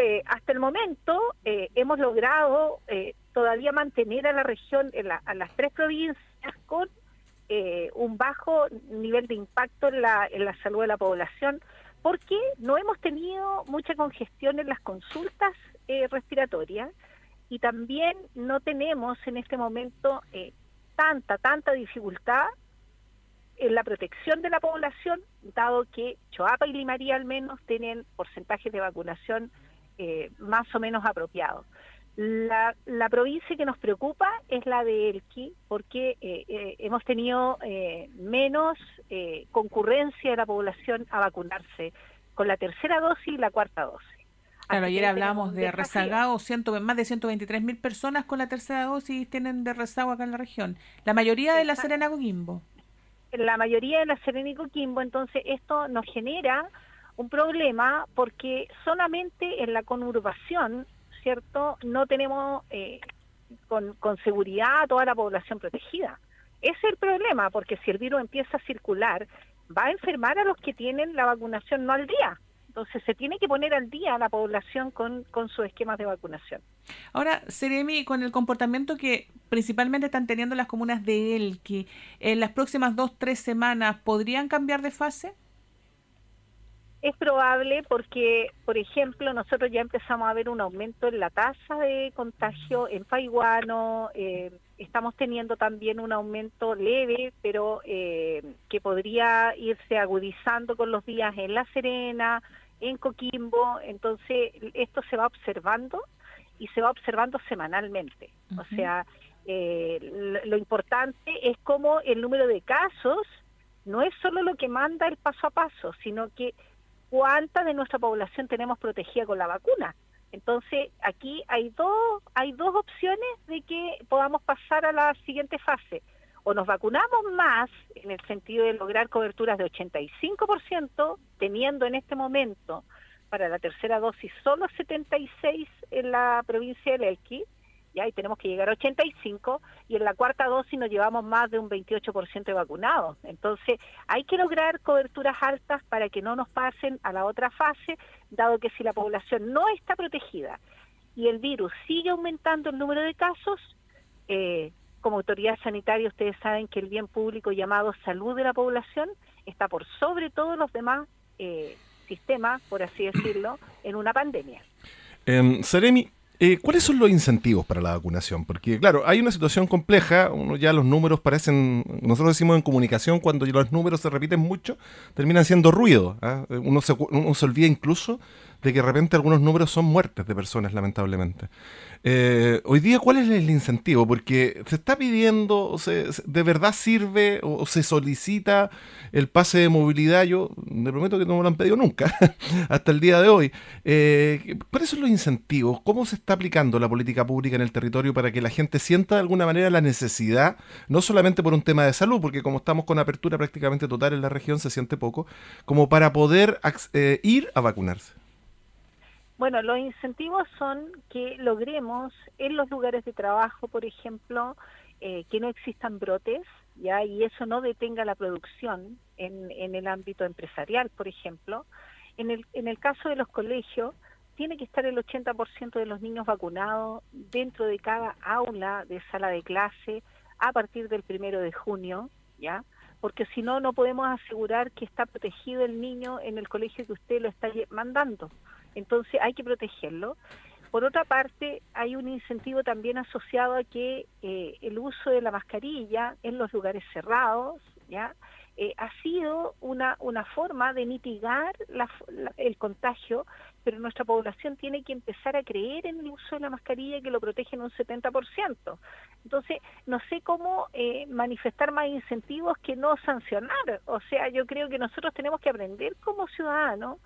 eh, hasta el momento eh, hemos logrado eh, todavía mantener a la región, a las tres provincias con un bajo nivel de impacto en la, en la salud de la población, porque no hemos tenido mucha congestión en las consultas respiratorias y también no tenemos en este momento tanta, tanta dificultad en la protección de la población, dado que Choapa y Limaría al menos tienen porcentajes de vacunación eh, más o menos apropiado. La, provincia que nos preocupa es la de Elqui, porque eh, eh, hemos tenido menos concurrencia de la población a vacunarse con la tercera dosis y la cuarta dosis. Claro, ayer hablábamos de rezagado, más de 123 mil personas con la tercera dosis tienen de rezago acá en la región. La mayoría de la Serena Coquimbo. La mayoría de la Serena y Coquimbo, entonces esto nos genera un problema porque solamente en la conurbación, ¿cierto? No tenemos eh, con, con seguridad a toda la población protegida. Ese es el problema, porque si el virus empieza a circular, va a enfermar a los que tienen la vacunación no al día. Entonces se tiene que poner al día a la población con, con sus esquemas de vacunación. Ahora, Seremi, con el comportamiento que principalmente están teniendo las comunas de Elqui, en las próximas dos, tres semanas, ¿podrían cambiar de fase? Es probable porque, por ejemplo, nosotros ya empezamos a ver un aumento en la tasa de contagio en Paiguano, eh, estamos teniendo también un aumento leve, pero eh, que podría irse agudizando con los días en La Serena, en Coquimbo, entonces esto se va observando y se va observando semanalmente. O sea, eh, lo, importante es cómo el número de casos no es solo lo que manda el paso a paso, sino que cuánta de nuestra población tenemos protegida con la vacuna. Entonces, aquí hay dos, hay dos opciones de que podamos pasar a la siguiente fase. O nos vacunamos más, en el sentido de lograr coberturas de 85%, teniendo en este momento para la tercera dosis solo 76 en la provincia del Elqui, ya y tenemos que llegar a 85 y en la cuarta dosis nos llevamos más de un 28% de vacunados. Entonces, hay que lograr coberturas altas para que no nos pasen a la otra fase, dado que si la población no está protegida y el virus sigue aumentando el número de casos, eh, como autoridad sanitaria ustedes saben que el bien público llamado salud de la población está por sobre todos los demás eh, sistemas, por así decirlo, en una pandemia. Eh, Seremi, eh, ¿Cuáles son los incentivos para la vacunación? Porque, claro, hay una situación compleja, uno ya los números parecen, nosotros decimos en comunicación, cuando los números se repiten mucho, terminan siendo ruido. ¿ah? Uno, se, uno se olvida incluso de que de repente algunos números son muertes de personas, lamentablemente. Eh, hoy día, ¿cuál es el incentivo? Porque se está pidiendo, se, ¿de verdad sirve o, se solicita el pase de movilidad? Yo me prometo que no me lo han pedido nunca, hasta el día de hoy. Eh, ¿Cuáles son los incentivos? ¿Cómo se está aplicando la política pública en el territorio para que la gente sienta de alguna manera la necesidad, no solamente por un tema de salud, porque como estamos con apertura prácticamente total en la región, se siente poco, como para poder eh, ir a vacunarse? Bueno, los incentivos son que logremos en los lugares de trabajo, por ejemplo, eh, que no existan brotes, ya y eso no detenga la producción en, en el ámbito empresarial, por ejemplo. En el, en el caso de los colegios, tiene que estar el 80% de los niños vacunados dentro de cada aula de sala de clase a partir del primero de junio, ¿ya? Porque si no, no podemos asegurar que está protegido el niño en el colegio que usted lo está mandando. Entonces hay que protegerlo. Por otra parte, hay un incentivo también asociado a que eh, el uso de la mascarilla en los lugares cerrados, ¿ya? Eh, ha sido una, una forma de mitigar el contagio, pero nuestra población tiene que empezar a creer en el uso de la mascarilla que lo protege en un 70%. Entonces, no sé cómo eh, manifestar más incentivos que no sancionar. O sea, yo creo que nosotros tenemos que aprender como ciudadanos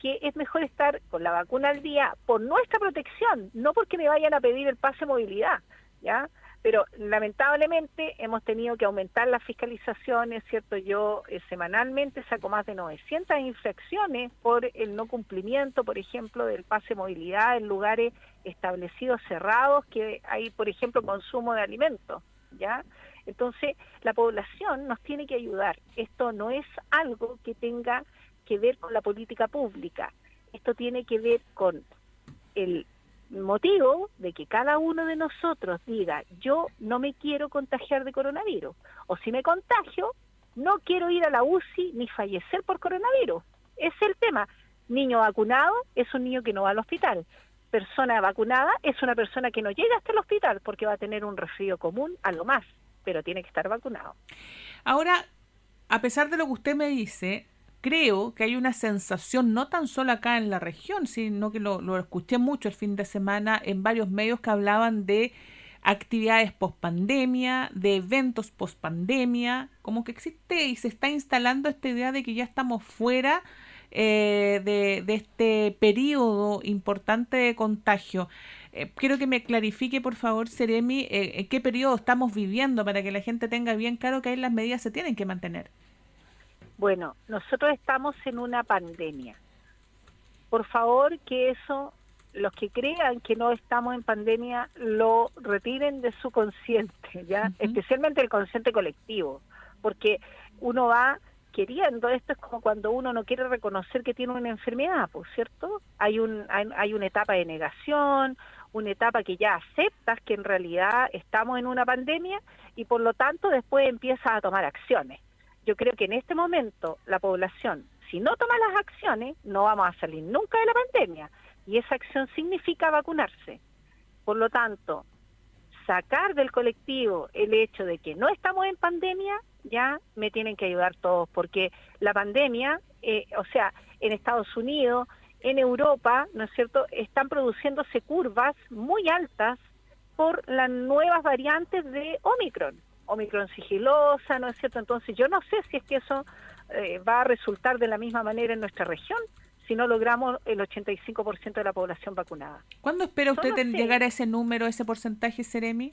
que es mejor estar con la vacuna al día por nuestra protección, no porque me vayan a pedir el pase de movilidad, ¿ya? Pero lamentablemente hemos tenido que aumentar las fiscalizaciones, ¿cierto? Yo eh, semanalmente saco más de 900 infracciones por el no cumplimiento, por ejemplo, del pase de movilidad en lugares establecidos cerrados que hay, por ejemplo, consumo de alimentos, ¿ya? Entonces, la población nos tiene que ayudar. Esto no es algo que tenga que ver con la política pública. Esto tiene que ver con el motivo de que cada uno de nosotros diga, yo no me quiero contagiar de coronavirus, o si me contagio, no quiero ir a la UCI ni fallecer por coronavirus. Es el tema. Niño vacunado es un niño que no va al hospital. Persona vacunada es una persona que no llega hasta el hospital porque va a tener un resfrío común a lo más, pero tiene que estar vacunado. Ahora, a pesar de lo que usted me dice, creo que hay una sensación, no tan solo acá en la región, sino que lo, escuché mucho el fin de semana en varios medios que hablaban de actividades post pandemia, de eventos post pandemia, como que existe y se está instalando esta idea de que ya estamos fuera eh, de, este periodo importante de contagio. Eh, quiero que me clarifique, por favor, Seremi, eh, qué periodo estamos viviendo para que la gente tenga bien claro que ahí las medidas se tienen que mantener. Bueno, nosotros estamos en una pandemia. Por favor, que eso, los que crean que no estamos en pandemia, lo retiren de su consciente, ¿ya? Especialmente el consciente colectivo, porque uno va queriendo, esto es como cuando uno no quiere reconocer que tiene una enfermedad, ¿por cierto? Hay, un, hay una etapa de negación, una etapa que ya aceptas que en realidad estamos en una pandemia y por lo tanto después empiezas a tomar acciones yo creo que en este momento la población, si no toma las acciones, no vamos a salir nunca de la pandemia. Y esa acción significa vacunarse. Por lo tanto, sacar del colectivo el hecho de que no estamos en pandemia, ya me tienen que ayudar todos, porque la pandemia, eh, o sea, en Estados Unidos, en Europa, ¿no es cierto?, están produciéndose curvas muy altas por las nuevas variantes de Omicron. Omicron sigilosa, ¿no es cierto? Entonces yo no sé si es que eso eh, va a resultar de la misma manera en nuestra región si no logramos el 85% de la población vacunada. ¿Cuándo espera usted llegar a ese número, ese porcentaje, Seremi?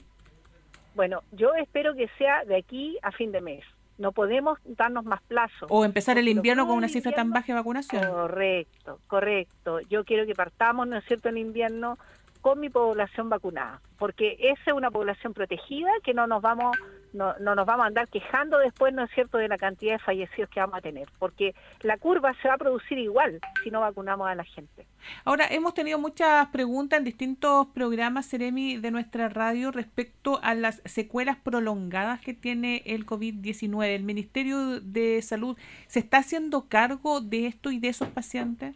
Bueno, yo espero que sea de aquí a fin de mes. No podemos darnos más plazo. O empezar el invierno con una cifra tan baja de vacunación. Correcto, correcto. Yo quiero que partamos, ¿no es cierto?, en invierno con mi población vacunada, porque esa es una población protegida que no nos vamos no, no nos vamos a andar quejando después, ¿no es cierto?, de la cantidad de fallecidos que vamos a tener, porque la curva se va a producir igual si no vacunamos a la gente. Ahora, hemos tenido muchas preguntas en distintos programas, Seremi, de nuestra radio respecto a las secuelas prolongadas que tiene el COVID-19. ¿El Ministerio de Salud se está haciendo cargo de esto y de esos pacientes?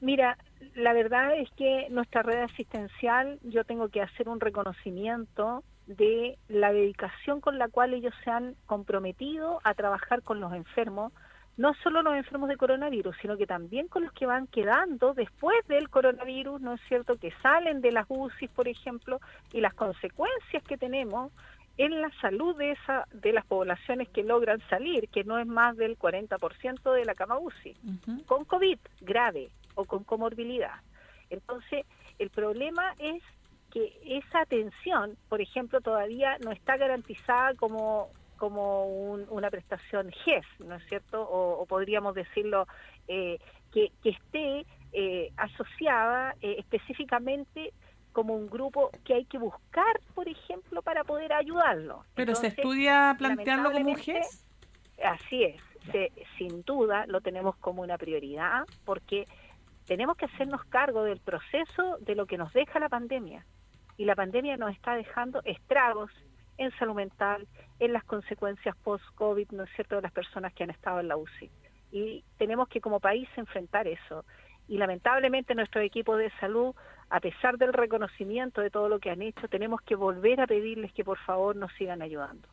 Mira, la verdad es que nuestra red asistencial, yo tengo que hacer un reconocimiento de la dedicación con la cual ellos se han comprometido a trabajar con los enfermos, no solo los enfermos de coronavirus, sino que también con los que van quedando después del coronavirus, ¿no es cierto?, que salen de las UCI, por ejemplo, y las consecuencias que tenemos en la salud de esa de las poblaciones que logran salir, que no es más del 40% de la cama UCI, con COVID grave o con comorbilidad. Entonces, el problema es que esa atención, por ejemplo, todavía no está garantizada como como una prestación GES, ¿no es cierto? O, podríamos decirlo, eh, que, esté eh, asociada eh, específicamente como un grupo que hay que buscar, por ejemplo, para poder ayudarlo. ¿Pero se estudia plantearlo como un GES? Así es, sin duda lo tenemos como una prioridad porque tenemos que hacernos cargo del proceso de lo que nos deja la pandemia. Y la pandemia nos está dejando estragos en salud mental, en las consecuencias post-COVID, ¿no es cierto?, de las personas que han estado en la UCI. Y tenemos que como país enfrentar eso. Y lamentablemente nuestro equipo de salud, a pesar del reconocimiento de todo lo que han hecho, tenemos que volver a pedirles que por favor nos sigan ayudando.